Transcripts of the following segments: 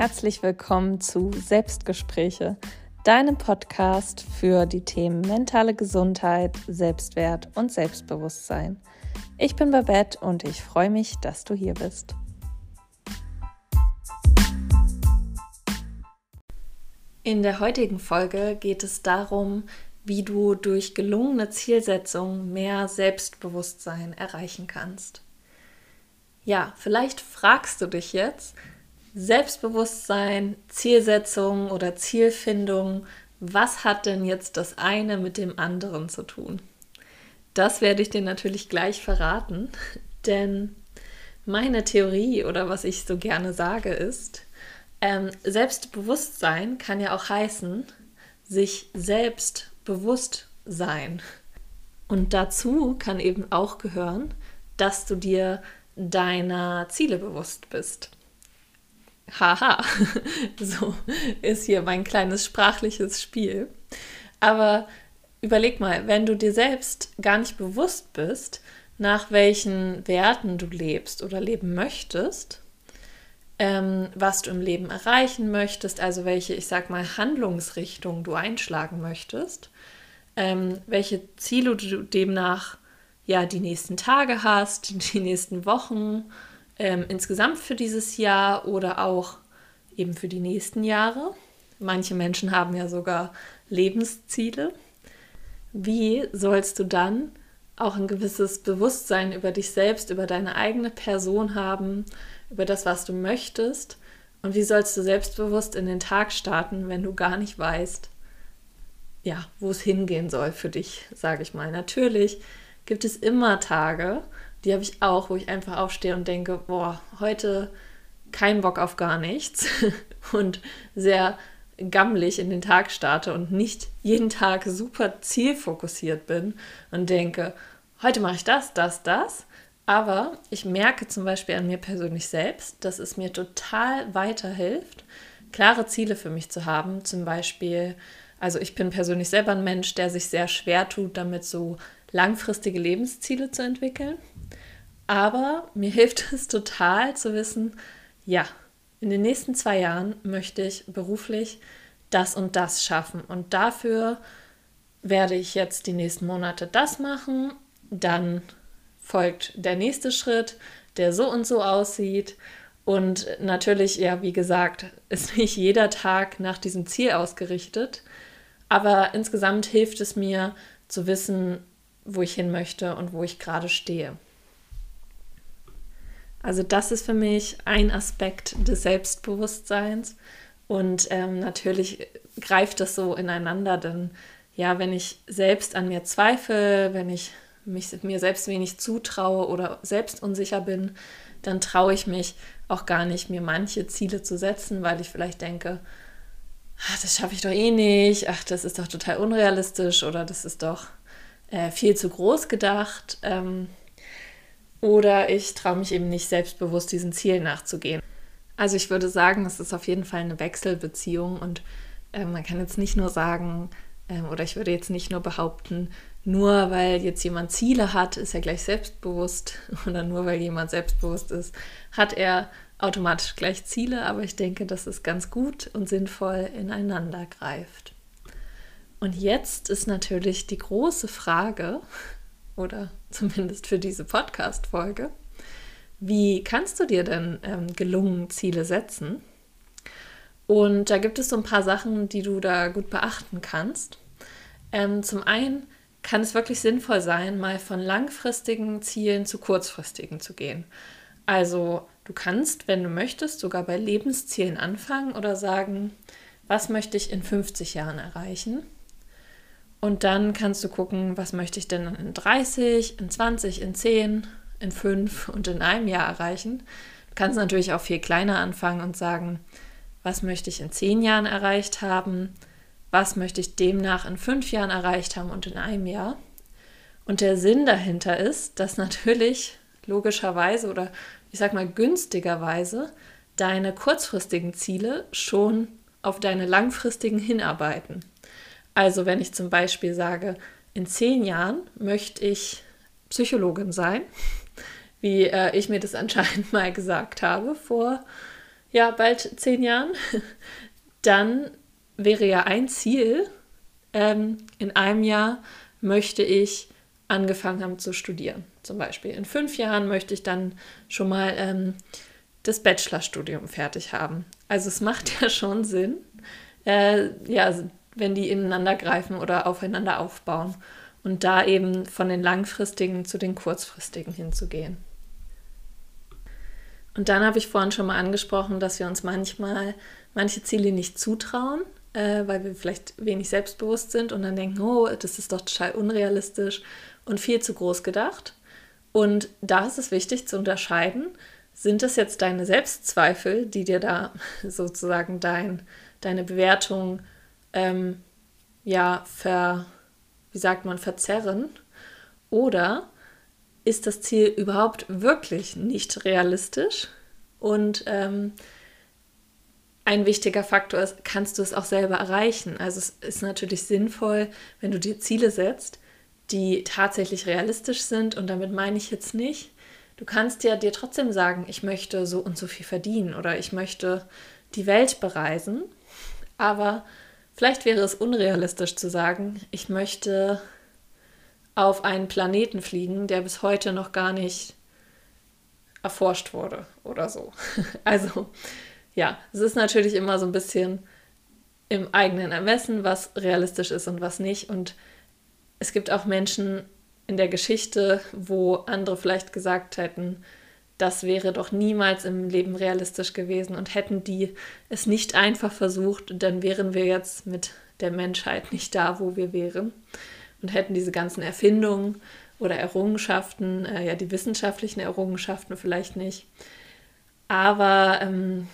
herzlich willkommen zu Selbstgespräche, deinem Podcast für die Themen mentale Gesundheit, Selbstwert und Selbstbewusstsein. Ich bin Babette und ich freue mich, dass du hier bist. In der heutigen Folge geht es darum, wie du durch gelungene Zielsetzung mehr Selbstbewusstsein erreichen kannst. Ja, vielleicht fragst du dich jetzt, Selbstbewusstsein, Zielsetzung oder Zielfindung, was hat denn jetzt das eine mit dem anderen zu tun? Das werde ich dir natürlich gleich verraten, denn meine Theorie oder was ich so gerne sage ist, ähm, Selbstbewusstsein kann ja auch heißen, sich selbst bewusst sein. Und dazu kann eben auch gehören, dass du dir deiner Ziele bewusst bist. Haha, so ist hier mein kleines sprachliches Spiel. Aber überleg mal, wenn du dir selbst gar nicht bewusst bist, nach welchen Werten du lebst oder leben möchtest, ähm, was du im Leben erreichen möchtest, also welche, ich sag mal, Handlungsrichtung du einschlagen möchtest, ähm, welche Ziele du demnach ja die nächsten Tage hast, die nächsten Wochen, ähm, insgesamt für dieses Jahr oder auch eben für die nächsten Jahre. Manche Menschen haben ja sogar Lebensziele. Wie sollst du dann auch ein gewisses Bewusstsein über dich selbst, über deine eigene Person haben, über das, was du möchtest? Und wie sollst du selbstbewusst in den Tag starten, wenn du gar nicht weißt, ja, wo es hingehen soll für dich, sage ich mal. Natürlich gibt es immer Tage, die habe ich auch, wo ich einfach aufstehe und denke, boah, heute kein Bock auf gar nichts und sehr gammelig in den Tag starte und nicht jeden Tag super zielfokussiert bin und denke, heute mache ich das, das, das. Aber ich merke zum Beispiel an mir persönlich selbst, dass es mir total weiterhilft, klare Ziele für mich zu haben. Zum Beispiel, also ich bin persönlich selber ein Mensch, der sich sehr schwer tut, damit so langfristige Lebensziele zu entwickeln. Aber mir hilft es total zu wissen, ja, in den nächsten zwei Jahren möchte ich beruflich das und das schaffen. Und dafür werde ich jetzt die nächsten Monate das machen. Dann folgt der nächste Schritt, der so und so aussieht. Und natürlich, ja, wie gesagt, ist nicht jeder Tag nach diesem Ziel ausgerichtet. Aber insgesamt hilft es mir zu wissen, wo ich hin möchte und wo ich gerade stehe. Also das ist für mich ein Aspekt des Selbstbewusstseins. Und ähm, natürlich greift das so ineinander, denn ja, wenn ich selbst an mir zweifle, wenn ich mich, mir selbst wenig zutraue oder selbst unsicher bin, dann traue ich mich auch gar nicht, mir manche Ziele zu setzen, weil ich vielleicht denke, ach, das schaffe ich doch eh nicht, ach, das ist doch total unrealistisch oder das ist doch äh, viel zu groß gedacht. Ähm, oder ich traue mich eben nicht selbstbewusst diesen Zielen nachzugehen. Also ich würde sagen, es ist auf jeden Fall eine Wechselbeziehung und äh, man kann jetzt nicht nur sagen, äh, oder ich würde jetzt nicht nur behaupten, nur weil jetzt jemand Ziele hat, ist er gleich selbstbewusst oder nur weil jemand selbstbewusst ist, hat er automatisch gleich Ziele, aber ich denke, dass es ganz gut und sinnvoll ineinander greift. Und jetzt ist natürlich die große Frage, oder zumindest für diese Podcast-Folge. Wie kannst du dir denn ähm, gelungen Ziele setzen? Und da gibt es so ein paar Sachen, die du da gut beachten kannst. Ähm, zum einen kann es wirklich sinnvoll sein, mal von langfristigen Zielen zu kurzfristigen zu gehen. Also du kannst, wenn du möchtest, sogar bei Lebenszielen anfangen oder sagen, was möchte ich in 50 Jahren erreichen? Und dann kannst du gucken, was möchte ich denn in 30, in 20, in 10, in 5 und in einem Jahr erreichen. Du kannst natürlich auch viel kleiner anfangen und sagen, was möchte ich in 10 Jahren erreicht haben, was möchte ich demnach in 5 Jahren erreicht haben und in einem Jahr. Und der Sinn dahinter ist, dass natürlich logischerweise oder ich sag mal günstigerweise deine kurzfristigen Ziele schon auf deine langfristigen hinarbeiten. Also wenn ich zum Beispiel sage, in zehn Jahren möchte ich Psychologin sein, wie äh, ich mir das anscheinend mal gesagt habe vor ja, bald zehn Jahren, dann wäre ja ein Ziel, ähm, in einem Jahr möchte ich angefangen haben zu studieren, zum Beispiel. In fünf Jahren möchte ich dann schon mal ähm, das Bachelorstudium fertig haben. Also es macht ja schon Sinn, äh, ja, wenn die ineinander greifen oder aufeinander aufbauen und da eben von den langfristigen zu den kurzfristigen hinzugehen. Und dann habe ich vorhin schon mal angesprochen, dass wir uns manchmal manche Ziele nicht zutrauen, äh, weil wir vielleicht wenig selbstbewusst sind und dann denken, oh, das ist doch total unrealistisch und viel zu groß gedacht. Und da ist es wichtig zu unterscheiden, sind es jetzt deine Selbstzweifel, die dir da sozusagen dein, deine Bewertung ähm, ja ver, wie sagt man, verzerren? Oder ist das Ziel überhaupt wirklich nicht realistisch? Und ähm, ein wichtiger Faktor ist, kannst du es auch selber erreichen? Also es ist natürlich sinnvoll, wenn du dir Ziele setzt, die tatsächlich realistisch sind. Und damit meine ich jetzt nicht, du kannst ja dir trotzdem sagen, ich möchte so und so viel verdienen oder ich möchte die Welt bereisen. Aber vielleicht wäre es unrealistisch zu sagen, ich möchte auf einen Planeten fliegen, der bis heute noch gar nicht erforscht wurde oder so. Also ja, es ist natürlich immer so ein bisschen im eigenen Ermessen, was realistisch ist und was nicht. Und es gibt auch Menschen in der Geschichte, wo andere vielleicht gesagt hätten, das wäre doch niemals im Leben realistisch gewesen und hätten die es nicht einfach versucht, dann wären wir jetzt mit der Menschheit nicht da, wo wir wären und hätten diese ganzen Erfindungen oder Errungenschaften, äh, ja die wissenschaftlichen Errungenschaften vielleicht nicht. Aber ähm,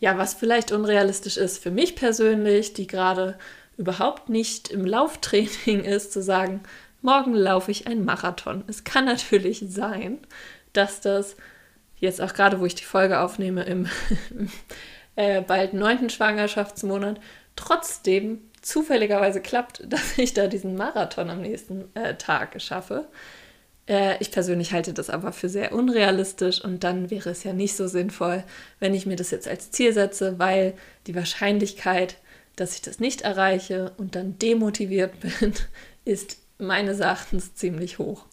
ja, was vielleicht unrealistisch ist für mich persönlich, die gerade überhaupt nicht im Lauftraining ist, zu sagen, morgen laufe ich einen Marathon. Es kann natürlich sein, dass das jetzt auch gerade, wo ich die Folge aufnehme, im äh, bald neunten Schwangerschaftsmonat, trotzdem zufälligerweise klappt, dass ich da diesen Marathon am nächsten äh, Tag schaffe. Äh, ich persönlich halte das aber für sehr unrealistisch und dann wäre es ja nicht so sinnvoll, wenn ich mir das jetzt als Ziel setze, weil die Wahrscheinlichkeit, dass ich das nicht erreiche und dann demotiviert bin, ist meines Erachtens ziemlich hoch.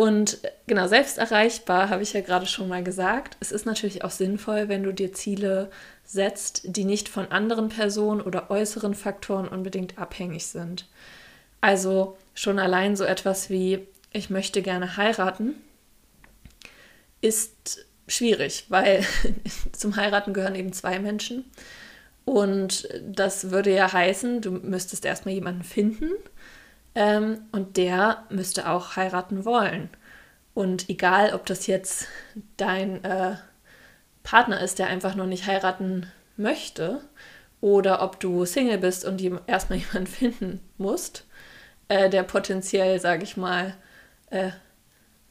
Und äh, genau, selbst erreichbar habe ich ja gerade schon mal gesagt. Es ist natürlich auch sinnvoll, wenn du dir Ziele setzt, die nicht von anderen Personen oder äußeren Faktoren unbedingt abhängig sind. Also schon allein so etwas wie, ich möchte gerne heiraten, ist schwierig, weil zum Heiraten gehören eben zwei Menschen. Und das würde ja heißen, du müsstest erstmal jemanden finden ähm, und der müsste auch heiraten wollen. Und egal, ob das jetzt dein äh, Partner ist, der einfach nur nicht heiraten möchte, oder ob du Single bist und erstmal jemanden finden musst, äh, der potenziell, sage ich mal, äh,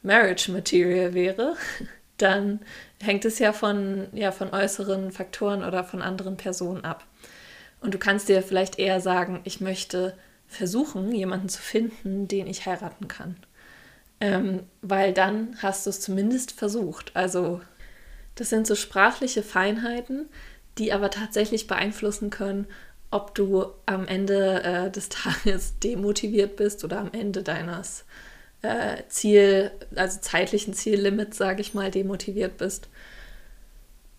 Marriage Material wäre, dann hängt es ja von, ja von äußeren Faktoren oder von anderen Personen ab. Und du kannst dir vielleicht eher sagen, ich möchte versuchen, jemanden zu finden, den ich heiraten kann. Ähm, weil dann hast du es zumindest versucht. Also das sind so sprachliche Feinheiten, die aber tatsächlich beeinflussen können, ob du am Ende äh, des Tages demotiviert bist oder am Ende deines äh, Ziel, also zeitlichen Ziellimit, sage ich mal, demotiviert bist.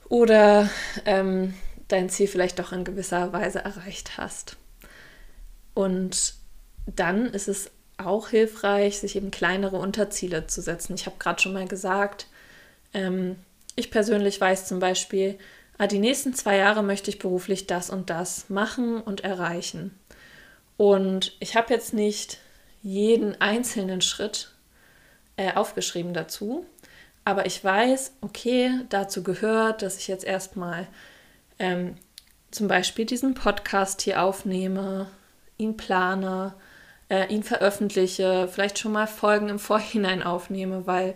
Oder ähm, dein Ziel vielleicht doch in gewisser Weise erreicht hast. Und dann ist es auch hilfreich, sich eben kleinere Unterziele zu setzen. Ich habe gerade schon mal gesagt, ähm, ich persönlich weiß zum Beispiel, ah, die nächsten zwei Jahre möchte ich beruflich das und das machen und erreichen. Und ich habe jetzt nicht jeden einzelnen Schritt äh, aufgeschrieben dazu. Aber ich weiß, okay, dazu gehört, dass ich jetzt erstmal ähm, zum Beispiel diesen Podcast hier aufnehme, ihn plane, äh, ihn veröffentliche, vielleicht schon mal Folgen im Vorhinein aufnehme, weil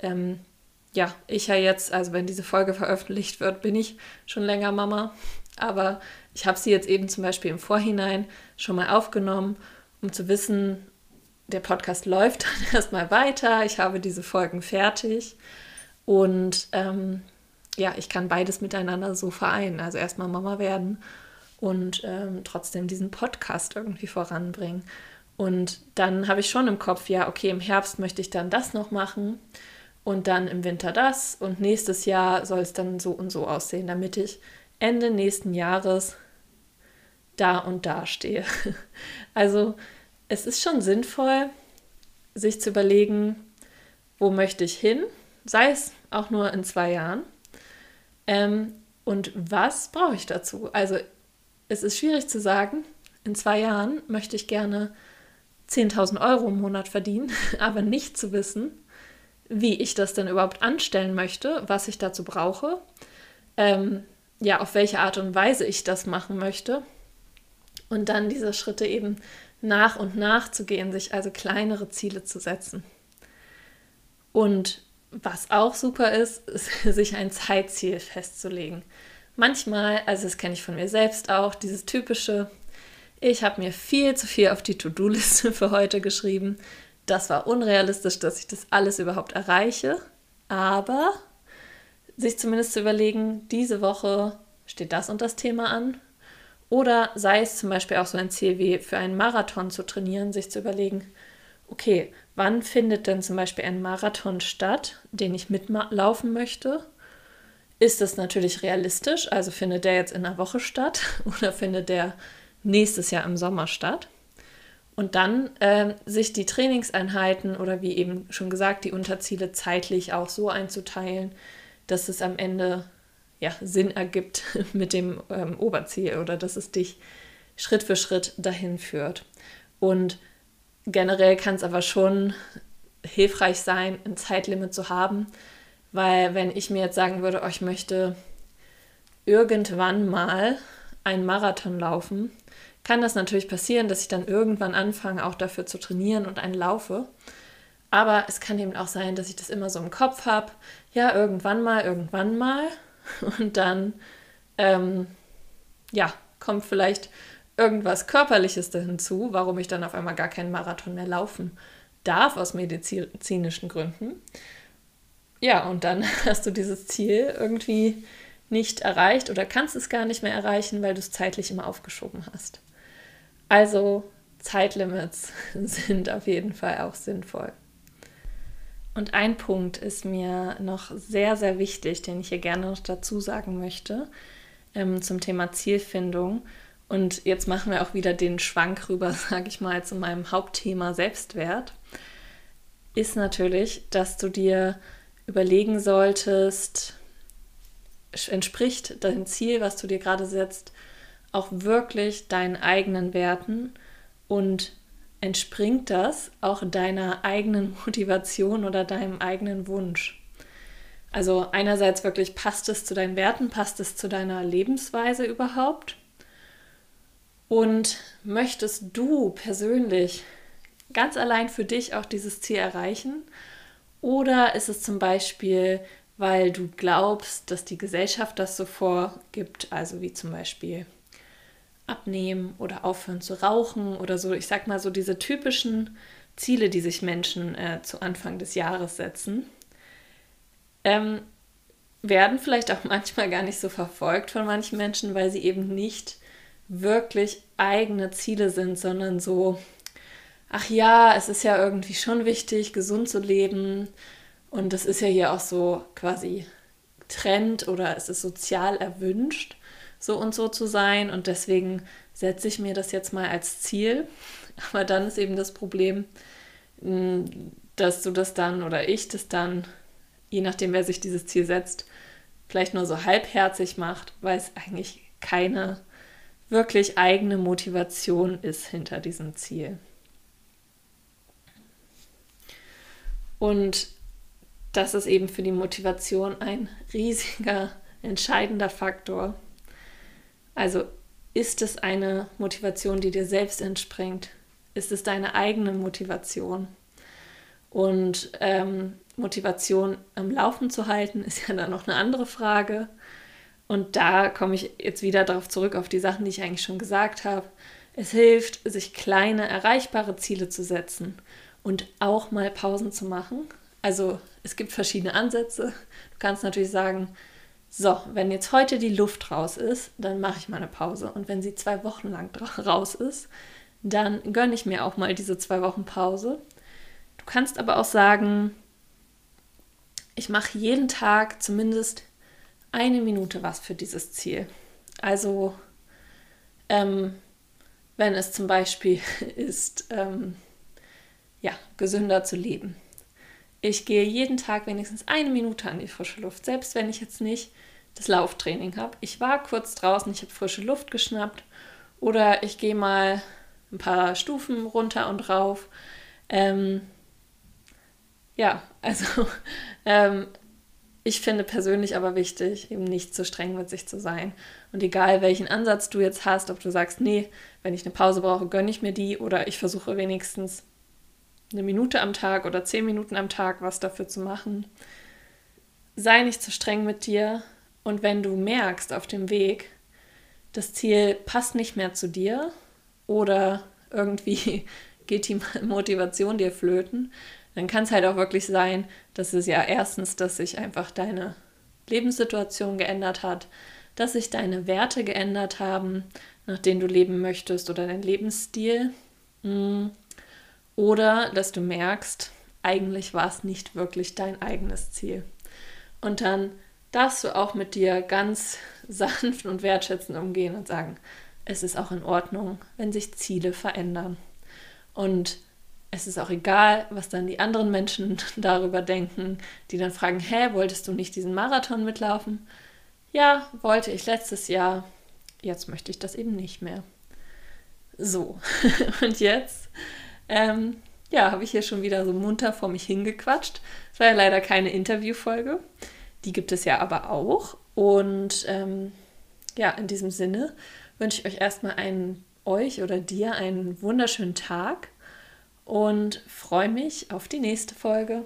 ähm, ja, ich ja jetzt, also wenn diese Folge veröffentlicht wird, bin ich schon länger Mama. Aber ich habe sie jetzt eben zum Beispiel im Vorhinein schon mal aufgenommen, um zu wissen, der Podcast läuft dann erstmal weiter. Ich habe diese Folgen fertig. Und ähm, ja, ich kann beides miteinander so vereinen. Also erstmal Mama werden und ähm, trotzdem diesen Podcast irgendwie voranbringen. Und dann habe ich schon im Kopf, ja, okay, im Herbst möchte ich dann das noch machen und dann im Winter das und nächstes Jahr soll es dann so und so aussehen, damit ich Ende nächsten Jahres da und da stehe. Also es ist schon sinnvoll, sich zu überlegen, wo möchte ich hin, sei es auch nur in zwei Jahren. Ähm, und was brauche ich dazu? Also es ist schwierig zu sagen, in zwei Jahren möchte ich gerne 10.000 Euro im Monat verdienen, aber nicht zu wissen, wie ich das denn überhaupt anstellen möchte, was ich dazu brauche, ähm, ja, auf welche Art und Weise ich das machen möchte und dann diese Schritte eben nach und nach zu gehen, sich also kleinere Ziele zu setzen. Und was auch super ist, ist sich ein Zeitziel festzulegen. Manchmal, also das kenne ich von mir selbst auch, dieses typische, ich habe mir viel zu viel auf die To-Do-Liste für heute geschrieben. Das war unrealistisch, dass ich das alles überhaupt erreiche. Aber sich zumindest zu überlegen, diese Woche steht das und das Thema an. Oder sei es zum Beispiel auch so ein Ziel wie für einen Marathon zu trainieren, sich zu überlegen, okay, wann findet denn zum Beispiel ein Marathon statt, den ich mitlaufen möchte? Ist das natürlich realistisch? Also findet der jetzt in einer Woche statt oder findet der nächstes Jahr im Sommer statt. Und dann äh, sich die Trainingseinheiten oder wie eben schon gesagt, die Unterziele zeitlich auch so einzuteilen, dass es am Ende ja, Sinn ergibt mit dem ähm, Oberziel oder dass es dich Schritt für Schritt dahin führt. Und generell kann es aber schon hilfreich sein, ein Zeitlimit zu haben, weil wenn ich mir jetzt sagen würde, oh, ich möchte irgendwann mal einen Marathon laufen, kann das natürlich passieren, dass ich dann irgendwann anfange, auch dafür zu trainieren und einen laufe. Aber es kann eben auch sein, dass ich das immer so im Kopf habe. Ja, irgendwann mal, irgendwann mal. Und dann, ähm, ja, kommt vielleicht irgendwas Körperliches hinzu, warum ich dann auf einmal gar keinen Marathon mehr laufen darf aus medizinischen Gründen. Ja, und dann hast du dieses Ziel irgendwie nicht erreicht oder kannst es gar nicht mehr erreichen, weil du es zeitlich immer aufgeschoben hast. Also Zeitlimits sind auf jeden Fall auch sinnvoll. Und ein Punkt ist mir noch sehr, sehr wichtig, den ich hier gerne noch dazu sagen möchte ähm, zum Thema Zielfindung. Und jetzt machen wir auch wieder den Schwank rüber, sage ich mal, zu meinem Hauptthema Selbstwert. Ist natürlich, dass du dir überlegen solltest, entspricht dein Ziel, was du dir gerade setzt, auch wirklich deinen eigenen Werten und entspringt das auch deiner eigenen Motivation oder deinem eigenen Wunsch. Also einerseits wirklich passt es zu deinen Werten, passt es zu deiner Lebensweise überhaupt? Und möchtest du persönlich ganz allein für dich auch dieses Ziel erreichen? Oder ist es zum Beispiel, weil du glaubst, dass die Gesellschaft das so vorgibt, also wie zum Beispiel abnehmen oder aufhören zu rauchen oder so, ich sag mal so diese typischen Ziele, die sich Menschen äh, zu Anfang des Jahres setzen, ähm, werden vielleicht auch manchmal gar nicht so verfolgt von manchen Menschen, weil sie eben nicht wirklich eigene Ziele sind, sondern so, ach ja, es ist ja irgendwie schon wichtig, gesund zu leben und das ist ja hier auch so quasi Trend oder es ist sozial erwünscht so und so zu sein und deswegen setze ich mir das jetzt mal als Ziel. Aber dann ist eben das Problem, dass du das dann oder ich das dann, je nachdem, wer sich dieses Ziel setzt, vielleicht nur so halbherzig macht, weil es eigentlich keine wirklich eigene Motivation ist hinter diesem Ziel. Und das ist eben für die Motivation ein riesiger, entscheidender Faktor. Also ist es eine Motivation, die dir selbst entspringt? Ist es deine eigene Motivation? Und ähm, Motivation am Laufen zu halten, ist ja dann noch eine andere Frage. Und da komme ich jetzt wieder darauf zurück, auf die Sachen, die ich eigentlich schon gesagt habe. Es hilft, sich kleine, erreichbare Ziele zu setzen und auch mal Pausen zu machen. Also es gibt verschiedene Ansätze. Du kannst natürlich sagen, so, wenn jetzt heute die Luft raus ist, dann mache ich mal eine Pause. Und wenn sie zwei Wochen lang raus ist, dann gönne ich mir auch mal diese zwei Wochen Pause. Du kannst aber auch sagen, ich mache jeden Tag zumindest eine Minute was für dieses Ziel. Also, ähm, wenn es zum Beispiel ist, ähm, ja, gesünder zu leben. Ich gehe jeden Tag wenigstens eine Minute an die frische Luft, selbst wenn ich jetzt nicht das Lauftraining habe. Ich war kurz draußen, ich habe frische Luft geschnappt oder ich gehe mal ein paar Stufen runter und rauf. Ähm, ja, also ähm, ich finde persönlich aber wichtig, eben nicht zu streng mit sich zu sein. Und egal welchen Ansatz du jetzt hast, ob du sagst, nee, wenn ich eine Pause brauche, gönne ich mir die oder ich versuche wenigstens eine Minute am Tag oder zehn Minuten am Tag was dafür zu machen. Sei nicht zu streng mit dir und wenn du merkst auf dem Weg, das Ziel passt nicht mehr zu dir oder irgendwie geht die Motivation dir flöten, dann kann es halt auch wirklich sein, dass es ja erstens, dass sich einfach deine Lebenssituation geändert hat, dass sich deine Werte geändert haben, nach denen du leben möchtest oder dein Lebensstil. Mm. Oder dass du merkst, eigentlich war es nicht wirklich dein eigenes Ziel. Und dann darfst du auch mit dir ganz sanft und wertschätzend umgehen und sagen, es ist auch in Ordnung, wenn sich Ziele verändern. Und es ist auch egal, was dann die anderen Menschen darüber denken, die dann fragen, hä, wolltest du nicht diesen Marathon mitlaufen? Ja, wollte ich letztes Jahr, jetzt möchte ich das eben nicht mehr. So, und jetzt ähm, ja, habe ich hier schon wieder so munter vor mich hingequatscht. Es war ja leider keine Interviewfolge. Die gibt es ja aber auch. Und ähm, ja, in diesem Sinne wünsche ich euch erstmal einen, euch oder dir einen wunderschönen Tag und freue mich auf die nächste Folge.